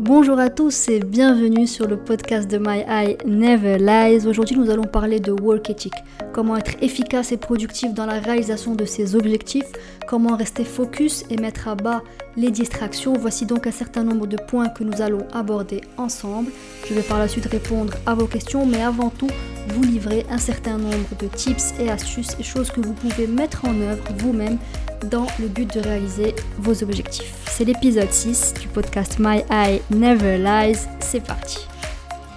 Bonjour à tous et bienvenue sur le podcast de My Eye Never Lies. Aujourd'hui, nous allons parler de work ethic, comment être efficace et productif dans la réalisation de ses objectifs, comment rester focus et mettre à bas les distractions. Voici donc un certain nombre de points que nous allons aborder ensemble. Je vais par la suite répondre à vos questions, mais avant tout, vous livrer un certain nombre de tips et astuces et choses que vous pouvez mettre en œuvre vous-même dans le but de réaliser vos objectifs. C'est l'épisode 6 du podcast My Eye Never Lies. C'est parti.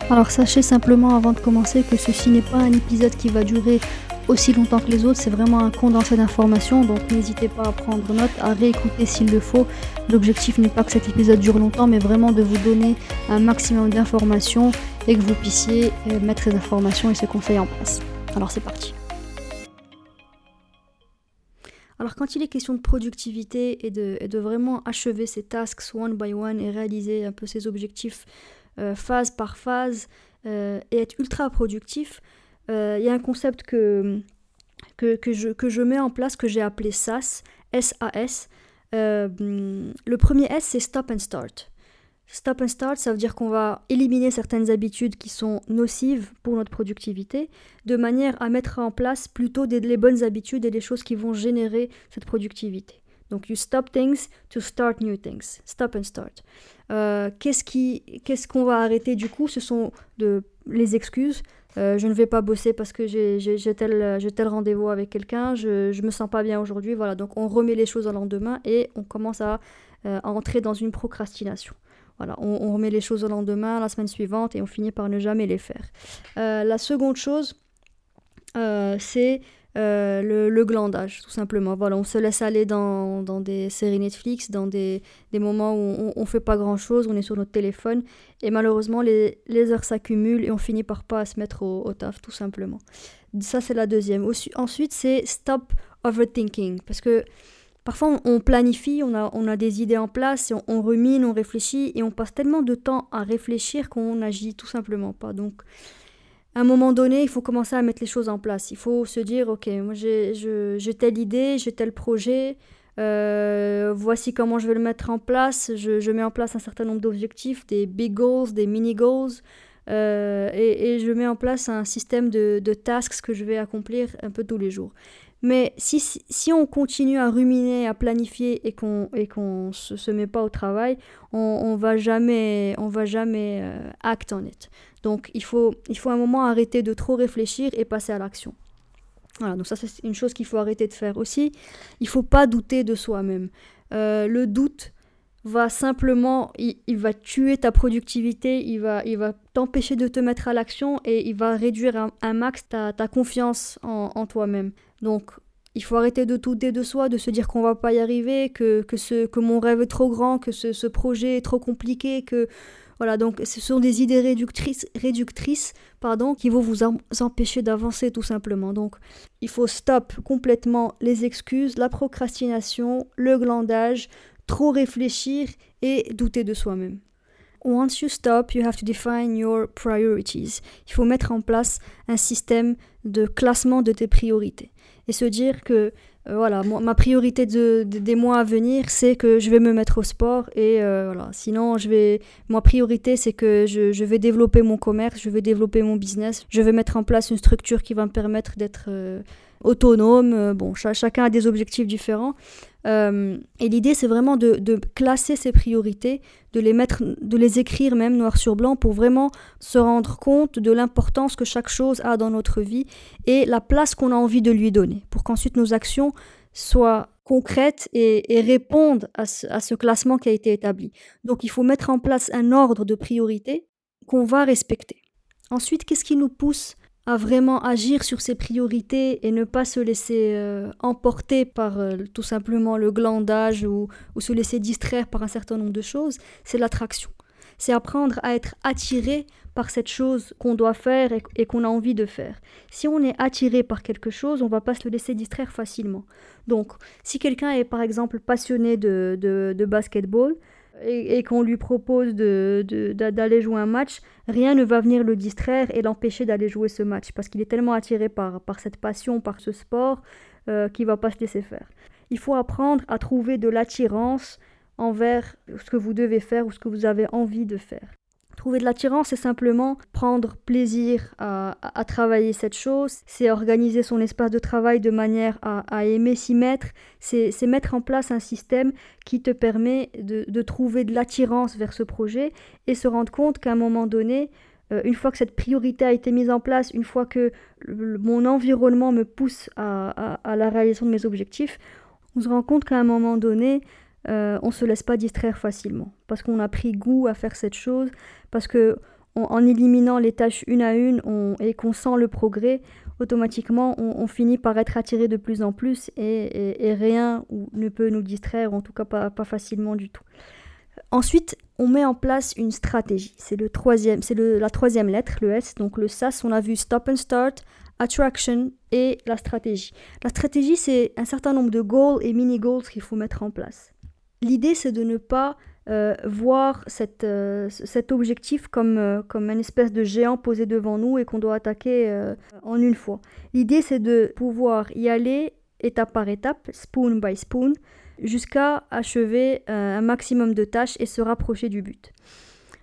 Alors sachez simplement avant de commencer que ceci n'est pas un épisode qui va durer aussi longtemps que les autres, c'est vraiment un condensé d'informations, donc n'hésitez pas à prendre note, à réécouter s'il le faut. L'objectif n'est pas que cet épisode dure longtemps, mais vraiment de vous donner un maximum d'informations et que vous puissiez euh, mettre ces informations et ces conseils en place. Alors c'est parti. Alors quand il est question de productivité et de, vraiment achever ses tasks one by one et réaliser un peu ses objectifs euh, phase par phase euh, et être ultra productif, euh, il y a un concept que, que, je, que je mets en place que j'ai appelé SAS, S-A-S. le premier S, c'est Stop and Start. Stop and start, ça veut dire qu'on va éliminer certaines habitudes qui sont nocives pour notre productivité, de manière à mettre en place plutôt les bonnes habitudes et les choses qui vont générer cette productivité. Donc, you stop things to start new things. Stop and start. Euh, qu'est-ce, qu'on va arrêter du coup? Ce sont les excuses. Euh, je ne vais pas bosser parce que j'ai, tel, rendez-vous avec quelqu'un, je ne me sens pas bien aujourd'hui. Voilà, donc on remet les choses au lendemain et on commence à, euh, à entrer dans une procrastination. Voilà, on, remet les choses au lendemain, la semaine suivante, et on finit par ne jamais les faire. Euh, la seconde chose, euh, c'est euh, le, glandage, tout simplement. Voilà, on se laisse aller dans, des séries Netflix, dans des, moments où on ne fait pas grand-chose, on est sur notre téléphone, et malheureusement, les, heures s'accumulent et on finit par pas à se mettre au, au taf, tout simplement. Ça, c'est la deuxième. Ensuite, c'est stop overthinking, parce que Parfois, on planifie, on a, on des idées en place, on, rumine, on réfléchit, et on passe tellement de temps à réfléchir qu'on n'agit tout simplement pas. Donc, à un moment donné, il faut commencer à mettre les choses en place. Il faut se dire, ok, moi j'ai telle idée, j'ai tel projet, euh, voici comment je vais le mettre en place. Je, mets en place un certain nombre d'objectifs, des big goals, des mini goals, euh, et, je mets en place un système de, de tasks que je vais accomplir un peu tous les jours. Mais si, si, on continue à ruminer, à planifier et qu'on qu'on se, met pas au travail, on, on va jamais on va jamais euh, act it. Donc il faut il faut un moment arrêter de trop réfléchir et passer à l'action. Voilà, donc ça c'est une chose qu'il faut arrêter de faire aussi. Il faut pas douter de soi-même. Euh, le doute va simplement, il, va tuer ta productivité, il va, il va t'empêcher de te mettre à l'action et il va réduire un, max ta, ta confiance en, en toi-même. Donc, il faut arrêter de douter de soi, de se dire qu'on va pas y arriver, que, que, ce, que mon rêve est trop grand, que ce, ce projet est trop compliqué, que voilà, donc ce sont des idées réductrices, réductrices pardon, qui vont vous empêcher d'avancer tout simplement. Donc il faut stop complètement les excuses, la procrastination, le glandage, trop réfléchir et douter de soi-même. Once you stop, you have to define your priorities. Il faut mettre en place un système de classement de tes priorités et se dire que euh, voilà, ma priorité de, des mois à venir, c'est que je vais me mettre au sport et euh, voilà. Sinon, je vais, ma priorité, c'est que je, je, vais développer mon commerce, je vais développer mon business, je vais mettre en place une structure qui va me permettre d'être euh, autonome. bon, chacun a des objectifs différents, euh, et l'idée, c'est vraiment de, classer ces priorités, de les mettre, de les écrire même noir sur blanc pour vraiment se rendre compte de l'importance que chaque chose a dans notre vie et la place qu'on a envie de lui donner, pour qu'ensuite nos actions soient concrètes et, répondent à ce, à ce classement qui a été établi. Donc, il faut mettre en place un ordre de priorités qu'on va respecter. Ensuite, qu'est-ce qui nous pousse à vraiment agir sur ses priorités et ne pas se laisser euh, emporter par euh, tout simplement le glandage ou, se laisser distraire par un certain nombre de choses, c'est l'attraction. C'est apprendre à être attiré par cette chose qu'on doit faire et, qu'on a envie de faire. Si on est attiré par quelque chose, on va pas se laisser distraire facilement. Donc, si quelqu'un est par exemple passionné de, de, de basketball, et, qu'on lui propose d'aller de, jouer un match, rien ne va venir le distraire et l'empêcher d'aller jouer ce match parce qu'il est tellement attiré par, par cette passion, par ce sport, euh, qu'il va pas se laisser faire. Il faut apprendre à trouver de l'attirance envers ce que vous devez faire ou ce que vous avez envie de faire. Trouver de l'attirance, c'est simplement prendre plaisir à, travailler cette chose, c'est organiser son espace de travail de manière à, aimer s'y mettre, c'est mettre en place un système qui te permet de, trouver de l'attirance vers ce projet et se rendre compte qu'à un moment donné, euh, une fois que cette priorité a été mise en place, une fois que mon environnement me pousse à, la réalisation de mes objectifs, on se rend compte qu'à un moment donné, euh, on se laisse pas distraire facilement parce qu'on a pris goût à faire cette chose, parce que en éliminant les tâches une à une et qu'on sent le progrès, automatiquement on, finit par être attiré de plus en plus et, rien ne peut nous distraire, en tout cas pas, facilement du tout. Ensuite, on met en place une stratégie. C'est le troisième, c'est la troisième lettre, le S. Donc le SAS, on a vu stop and start, attraction et la stratégie. La stratégie, c'est un certain nombre de goals et mini goals qu'il faut mettre en place. L'idée, c'est de ne pas euh, voir euh, cet objectif comme, euh, comme une espèce de géant posé devant nous et qu'on doit attaquer en une fois. L'idée, c'est de pouvoir y aller étape par étape, spoon by spoon, jusqu'à achever un maximum de tâches et se rapprocher du but.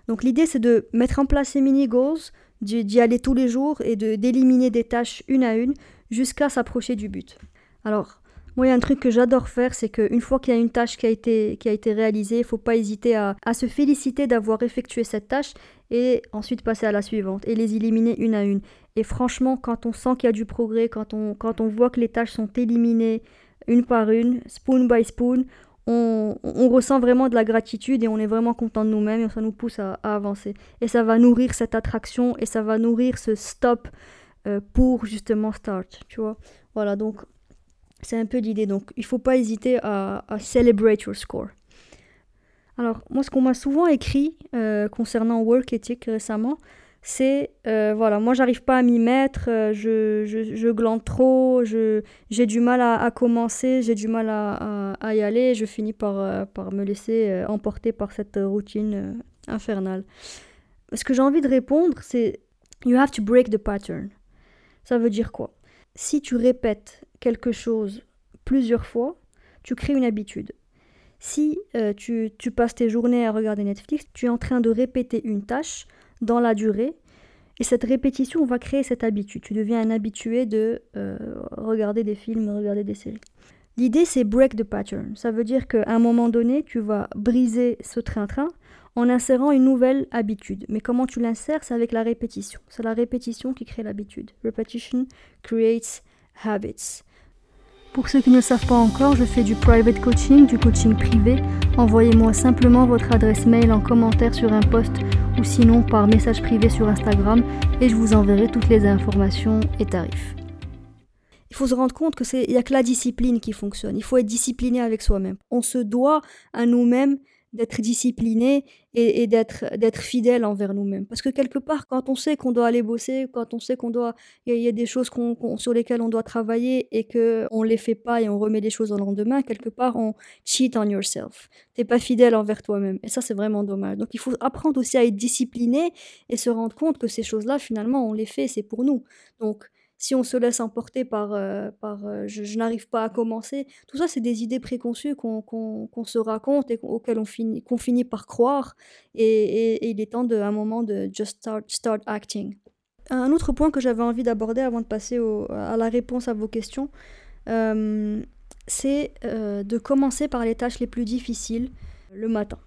Donc l'idée, c'est de mettre en place ces mini-goals, d'y aller tous les jours et d'éliminer des tâches une à une jusqu'à s'approcher du but. Alors, moi, il y a un truc que j'adore faire, c'est qu'une fois qu'il y a une tâche qui a été, qui a été réalisée, il ne faut pas hésiter à, se féliciter d'avoir effectué cette tâche et ensuite passer à la suivante et les éliminer une à une. Et franchement, quand on sent qu'il y a du progrès, quand on, quand on voit que les tâches sont éliminées une par une, spoon by spoon, on, ressent vraiment de la gratitude et on est vraiment content de nous-mêmes et ça nous pousse à, avancer. Et ça va nourrir cette attraction et ça va nourrir ce stop euh, pour justement start, tu vois. Voilà, donc c'est un peu l'idée. Donc, il ne faut pas hésiter à, celebrate your score. Alors, moi, ce qu'on m'a souvent écrit euh, concernant work ethic récemment, c'est euh, voilà, moi, j'arrive pas à m'y mettre, euh, je, je, glande trop, j'ai du mal à, commencer, j'ai du mal à, à, y aller, je finis par, par me laisser emporter par cette routine infernale. Ce que j'ai envie de répondre, c'est You have to break the pattern. Ça veut dire quoi? Si tu répètes quelque chose plusieurs fois, tu crées une habitude. Si euh, tu, passes tes journées à regarder Netflix, tu es en train de répéter une tâche dans la durée, et cette répétition va créer cette habitude. Tu deviens un habitué de euh, regarder des films, regarder des séries. L'idée, c'est break the pattern. Ça veut dire qu'à un moment donné, tu vas briser ce train-train en insérant une nouvelle habitude. Mais comment tu l'insères? C'est avec la répétition. C'est la répétition qui crée l'habitude. Repetition creates habits. Pour ceux qui ne le savent pas encore, je fais du private coaching, du coaching privé. Envoyez-moi simplement votre adresse mail en commentaire sur un post ou sinon par message privé sur Instagram et je vous enverrai toutes les informations et tarifs. Il faut se rendre compte que c'est il a que la discipline qui fonctionne. Il faut être discipliné avec soi-même. On se doit à nous-mêmes d'être discipliné et, d'être fidèle envers nous-mêmes. Parce que quelque part, quand on sait qu'on doit aller bosser, quand on sait qu'on doit, il y, a des choses sur lesquelles on doit travailler et que on les fait pas et on remet les choses au lendemain, quelque part on cheat on yourself. T'es pas fidèle envers toi-même. Et ça, c'est vraiment dommage. Donc il faut apprendre aussi à être discipliné et se rendre compte que ces choses-là, finalement, on les fait, c'est pour nous. Donc si on se laisse emporter par, euh, par euh, je, n'arrive pas à commencer, tout ça, c'est des idées préconçues qu'on se raconte et auxquelles on finit, qu'on finit par croire. Et, il est temps, de, à un moment, de just start, start acting. Un autre point que j'avais envie d'aborder avant de passer à la réponse à vos questions, euh, c'est de commencer par les tâches les plus difficiles le matin.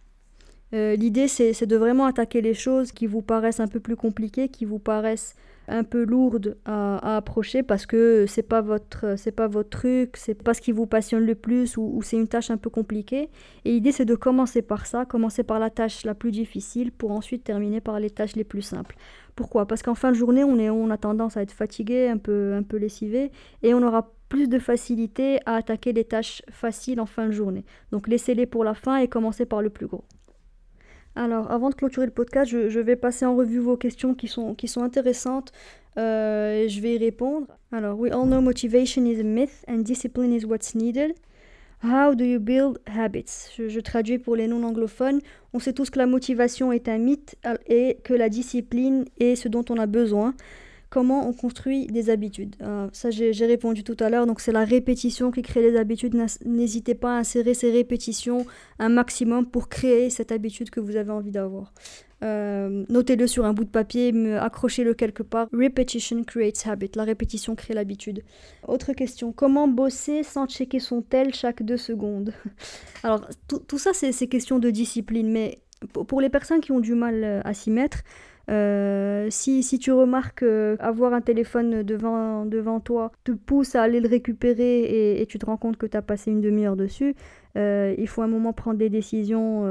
L'idée, c'est de vraiment attaquer les choses qui vous paraissent un peu plus compliquées, qui vous paraissent un peu lourde à, approcher parce que c'est pas votre c'est pas votre truc, c'est pas ce qui vous passionne le plus ou, c'est une tâche un peu compliquée. Et l'idée c'est de commencer par ça, commencer par la tâche la plus difficile pour ensuite terminer par les tâches les plus simples. Pourquoi? Parce qu'en fin de journée, on, est, on a tendance à être fatigué, un peu, un peu lessivé, et on aura plus de facilité à attaquer les tâches faciles en fin de journée. Donc laissez-les pour la fin et commencez par le plus gros. Alors, avant de clôturer le podcast, je, vais passer en revue vos questions qui sont, qui sont intéressantes. Euh, je vais y répondre. Alors, we all know motivation is a myth and discipline is what's needed. How do you build habits? Je, je, traduis pour les non-anglophones. On sait tous que la motivation est un mythe et que la discipline est ce dont on a besoin. Comment on construit des habitudes. Euh, ça, j'ai répondu tout à l'heure. Donc, c'est la répétition qui crée les habitudes. N'hésitez pas à insérer ces répétitions un maximum pour créer cette habitude que vous avez envie d'avoir. Euh, notez-le sur un bout de papier, accrochez-le quelque part. Repetition creates habit. La répétition crée l'habitude. Autre question. Comment bosser sans checker son tel chaque deux secondes? Alors, tout, ça, c'est question de discipline. Mais pour les personnes qui ont du mal euh, à s'y mettre, euh, si, si, tu remarques euh, avoir un téléphone devant, devant toi te pousse à aller le récupérer et, tu te rends compte que tu as passé une demi-heure dessus, euh, il faut un moment prendre des décisions,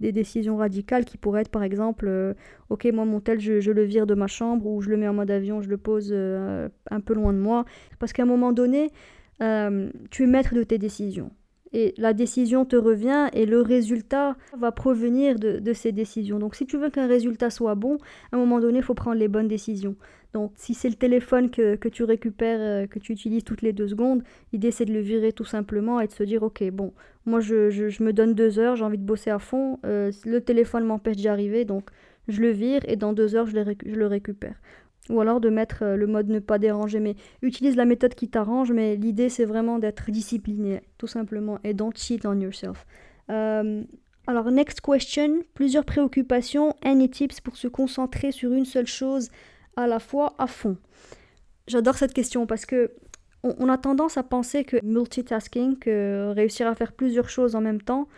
des décisions radicales qui pourraient être par exemple, ok moi mon tel je, le vire de ma chambre ou je le mets en mode avion, je le pose un peu loin de moi. Parce qu'à un moment donné, tu es maître de tes décisions et la décision te revient et le résultat va provenir de, ces décisions. Donc si tu veux qu'un résultat soit bon, à un moment donné, il faut prendre les bonnes décisions. Donc si c'est le téléphone que, tu récupères, euh, que tu utilises toutes les deux secondes, l'idée c'est de le virer tout simplement et de se dire ok bon, moi je, me donne deux heures, j'ai envie de bosser à fond, euh, le téléphone m'empêche d'y arriver, donc je le vire et dans deux heures je le récupère. Ou alors de mettre euh, le mode ne pas déranger. Mais utilise la méthode qui t'arrange, mais l'idée c'est vraiment d'être discipliné, tout simplement, et don't cheat on yourself. Euh, alors, next question, plusieurs préoccupations, any tips pour se concentrer sur une seule chose à la fois à fond? J'adore cette question parce que on, a tendance à penser que multitasking, que réussir à faire plusieurs choses en même temps,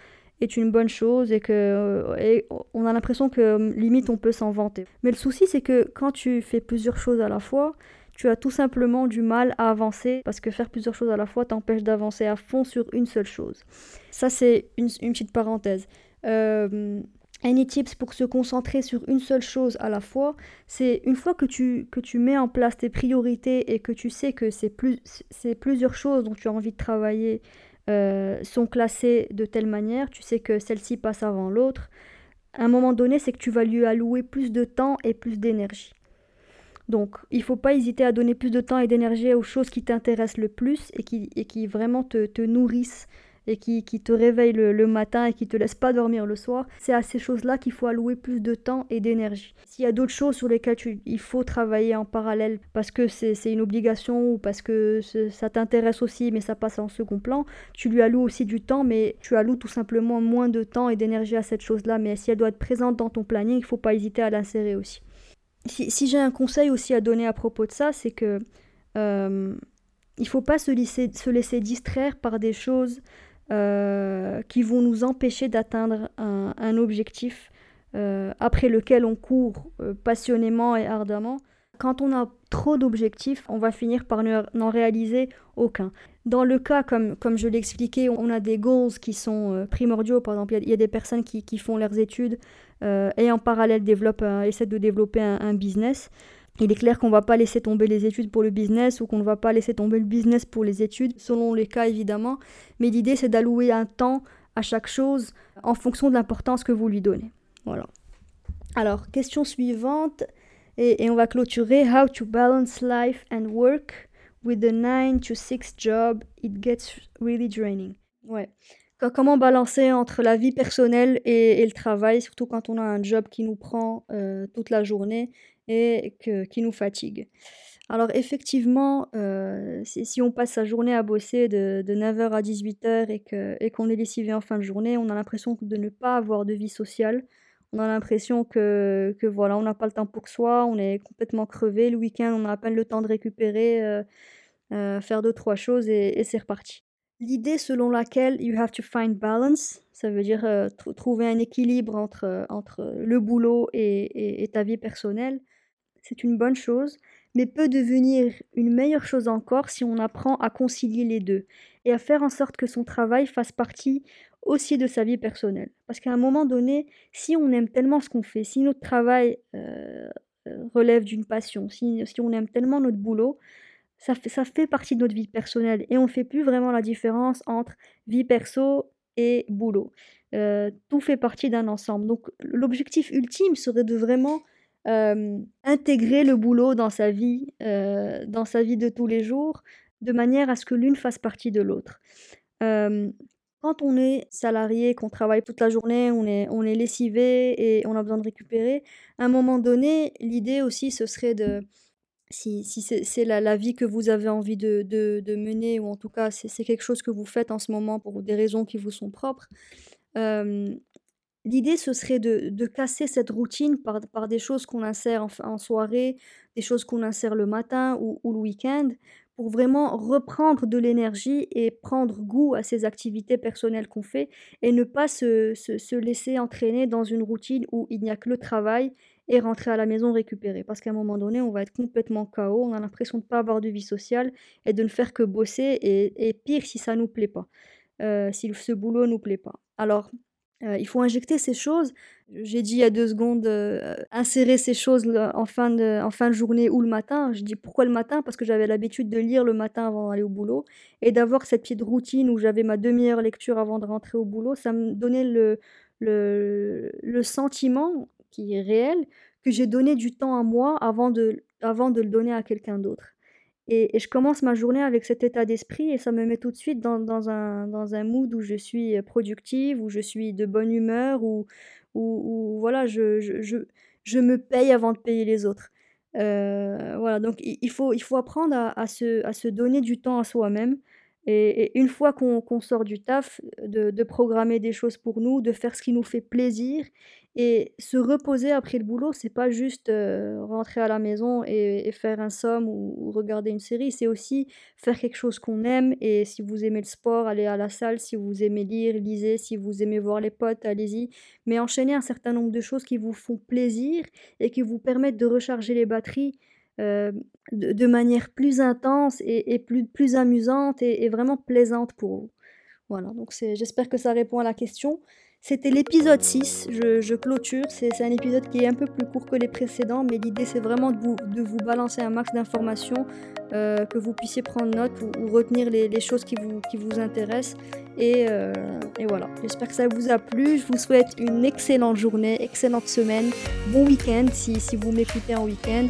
est une bonne chose et que euh, on a l'impression que euh, limite on peut s'en vanter. Mais le souci c'est que quand tu fais plusieurs choses à la fois, tu as tout simplement du mal à avancer parce que faire plusieurs choses à la fois t'empêche d'avancer à fond sur une seule chose. Ça c'est une, petite parenthèse. Euh, any tips pour se concentrer sur une seule chose à la fois, c'est une fois que tu, que tu mets en place tes priorités et que tu sais que c'est plus, plusieurs choses dont tu as envie de travailler euh, sont classées de telle manière, tu sais que celle-ci passe avant l'autre, à un moment donné, c'est que tu vas lui allouer plus de temps et plus d'énergie. Donc, il ne faut pas hésiter à donner plus de temps et d'énergie aux choses qui t'intéressent le plus et qui, et qui vraiment te, te nourrissent et qui, te réveille le, matin et qui te laisse pas dormir le soir, c'est à ces choses-là qu'il faut allouer plus de temps et d'énergie. S'il y a d'autres choses sur lesquelles il faut travailler en parallèle parce que c'est une obligation ou parce que ça t'intéresse aussi mais ça passe en second plan, tu lui alloues aussi du temps mais tu alloues tout simplement moins de temps et d'énergie à cette chose-là. Mais si elle doit être présente dans ton planning, il faut pas hésiter à l'insérer aussi. Si, j'ai un conseil aussi à donner à propos de ça, c'est que euh, il faut pas se laisser, se laisser distraire par des choses euh, qui vont nous empêcher d'atteindre un, objectif euh, après lequel on court euh, passionnément et ardemment. Quand on a trop d'objectifs, on va finir par n'en réaliser aucun. Dans le cas, comme, comme je l'ai expliqué, on a des goals qui sont primordiaux. Par exemple, il y, a des personnes qui, qui font leurs études et en parallèle développent, essaient de développer un business. Il est clair qu'on ne va pas laisser tomber les études pour le business ou qu'on ne va pas laisser tomber le business pour les études, selon les cas évidemment. Mais l'idée c'est d'allouer un temps à chaque chose en fonction de l'importance que vous lui donnez. Voilà. Alors, question suivante, et, on va clôturer. How to balance life and work with the 9 to 6 job, it gets really draining. Ouais. Comment balancer entre la vie personnelle et, le travail, surtout quand on a un job qui nous prend euh, toute la journée et que, qui nous fatigue. Alors effectivement, euh, si, on passe sa journée à bosser de, 9h à 18h et, que, et qu'on est lessivé en fin de journée, on a l'impression de ne pas avoir de vie sociale. On a l'impression que, que voilà, on n'a pas le temps pour soi, on est complètement crevé. Le week-end, on a à peine le temps de récupérer, euh, euh, faire deux, trois choses et, c'est reparti. L'idée selon laquelle you have to find balance, ça veut dire trouver un équilibre entre, entre le boulot et, et ta vie personnelle, c'est une bonne chose, mais peut devenir une meilleure chose encore si on apprend à concilier les deux et à faire en sorte que son travail fasse partie aussi de sa vie personnelle. Parce qu'à un moment donné, si on aime tellement ce qu'on fait, si notre travail euh, euh, relève d'une passion, si, on aime tellement notre boulot, ça fait, ça fait partie de notre vie personnelle et on ne fait plus vraiment la différence entre vie perso et boulot. Euh, tout fait partie d'un ensemble. Donc l'objectif ultime serait de vraiment euh, intégrer le boulot dans sa vie, euh, dans sa vie de tous les jours, de manière à ce que l'une fasse partie de l'autre. Euh, quand on est salarié, qu'on travaille toute la journée, on est, on est lessivé et on a besoin de récupérer, à un moment donné, l'idée aussi, ce serait de, si, si c'est la, la, vie que vous avez envie de, de, de mener, ou en tout cas c'est quelque chose que vous faites en ce moment pour des raisons qui vous sont propres, l'idée ce serait de, de, casser cette routine par, par des choses qu'on insère en, soirée, des choses qu'on insère le matin ou, ou le week-end, pour vraiment reprendre de l'énergie et prendre goût à ces activités personnelles qu'on fait et ne pas se, se, se laisser entraîner dans une routine où il n'y a que le travail et rentrer à la maison récupérer. Parce qu'à un moment donné, on va être complètement KO, on a l'impression de ne pas avoir de vie sociale et de ne faire que bosser, et, et pire si ça ne nous plaît pas, euh, si ce boulot ne nous plaît pas. Alors, euh, il faut injecter ces choses. J'ai dit il y a deux secondes, euh, insérer ces choses en fin, de, en fin de journée ou le matin. Je dis pourquoi le matin? Parce que j'avais l'habitude de lire le matin avant d'aller au boulot et d'avoir cette petite routine où j'avais ma demi-heure lecture avant de rentrer au boulot. Ça me donnait le, le, le sentiment qui est réel, que j'ai donné du temps à moi avant de, avant de le donner à quelqu'un d'autre. Et, je commence ma journée avec cet état d'esprit et ça me met tout de suite dans, dans, un, dans un mood où je suis productive, où je suis de bonne humeur, où, où, voilà, je, je, je, me paye avant de payer les autres. Euh, voilà, donc il faut, il faut apprendre à, se, à se donner du temps à soi-même. Et, une fois qu'on sort du taf, de, de programmer des choses pour nous, de faire ce qui nous fait plaisir et se reposer après le boulot, c'est pas juste euh, rentrer à la maison et, et faire un somme ou, ou, regarder une série, c'est aussi faire quelque chose qu'on aime. Et si vous aimez le sport, allez à la salle. Si vous aimez lire, lisez. Si vous aimez voir les potes, allez-y. Mais enchaînez un certain nombre de choses qui vous font plaisir et qui vous permettent de recharger les batteries. Euh, de, manière plus intense et, plus, amusante et, vraiment plaisante pour vous. Voilà, donc j'espère que ça répond à la question. C'était l'épisode 6, je, clôture, c'est un épisode qui est un peu plus court que les précédents, mais l'idée c'est vraiment de vous, balancer un max d'informations, euh, que vous puissiez prendre note ou, retenir les, choses qui vous, intéressent. Et, euh, et voilà, j'espère que ça vous a plu, je vous souhaite une excellente journée, excellente semaine, bon week-end si, si vous m'écoutez en week-end.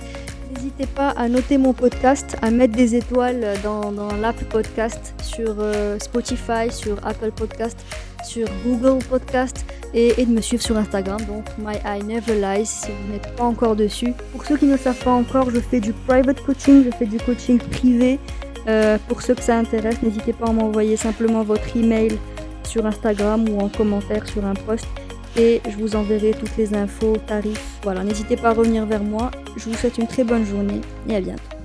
N'hésitez pas à noter mon podcast, à mettre des étoiles dans, l'app podcast sur euh, Spotify, sur Apple Podcast, sur Google Podcast et, et, de me suivre sur Instagram, donc My I Never Lies si vous n'êtes pas encore dessus. Pour ceux qui ne savent pas encore, je fais du private coaching, je fais du coaching privé. Euh, pour ceux que ça intéresse, n'hésitez pas à m'envoyer simplement votre email sur Instagram ou en commentaire sur un post et je vous enverrai toutes les infos, tarifs. Voilà, n'hésitez pas à revenir vers moi. Je vous souhaite une très bonne journée et à bientôt.